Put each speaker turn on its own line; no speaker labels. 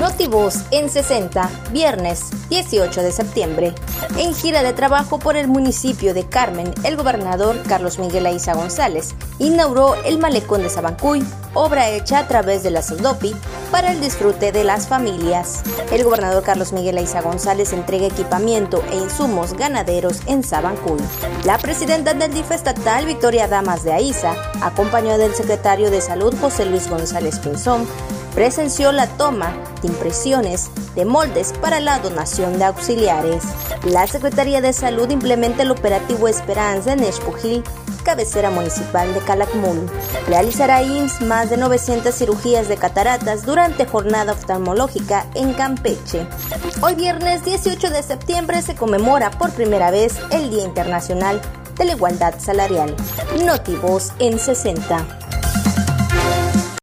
Notivoz en 60, viernes 18 de septiembre. En gira de trabajo por el municipio de Carmen, el gobernador Carlos Miguel Aiza González inauguró el malecón de Sabancuy, obra hecha a través de la SUDOPI para el disfrute de las familias. El gobernador Carlos Miguel Aiza González entrega equipamiento e insumos ganaderos en Sabancuy. La presidenta del DIF estatal, Victoria Damas de Aiza, acompañada del secretario de Salud José Luis González Pinzón, presenció la toma de impresiones de moldes para la donación de auxiliares. La Secretaría de Salud implementa el operativo Esperanza en Espujil, cabecera municipal de Calakmul. Realizará IMSS más de 900 cirugías de cataratas durante jornada oftalmológica en Campeche. Hoy viernes 18 de septiembre se conmemora por primera vez el Día Internacional de la Igualdad Salarial. Notivos en 60.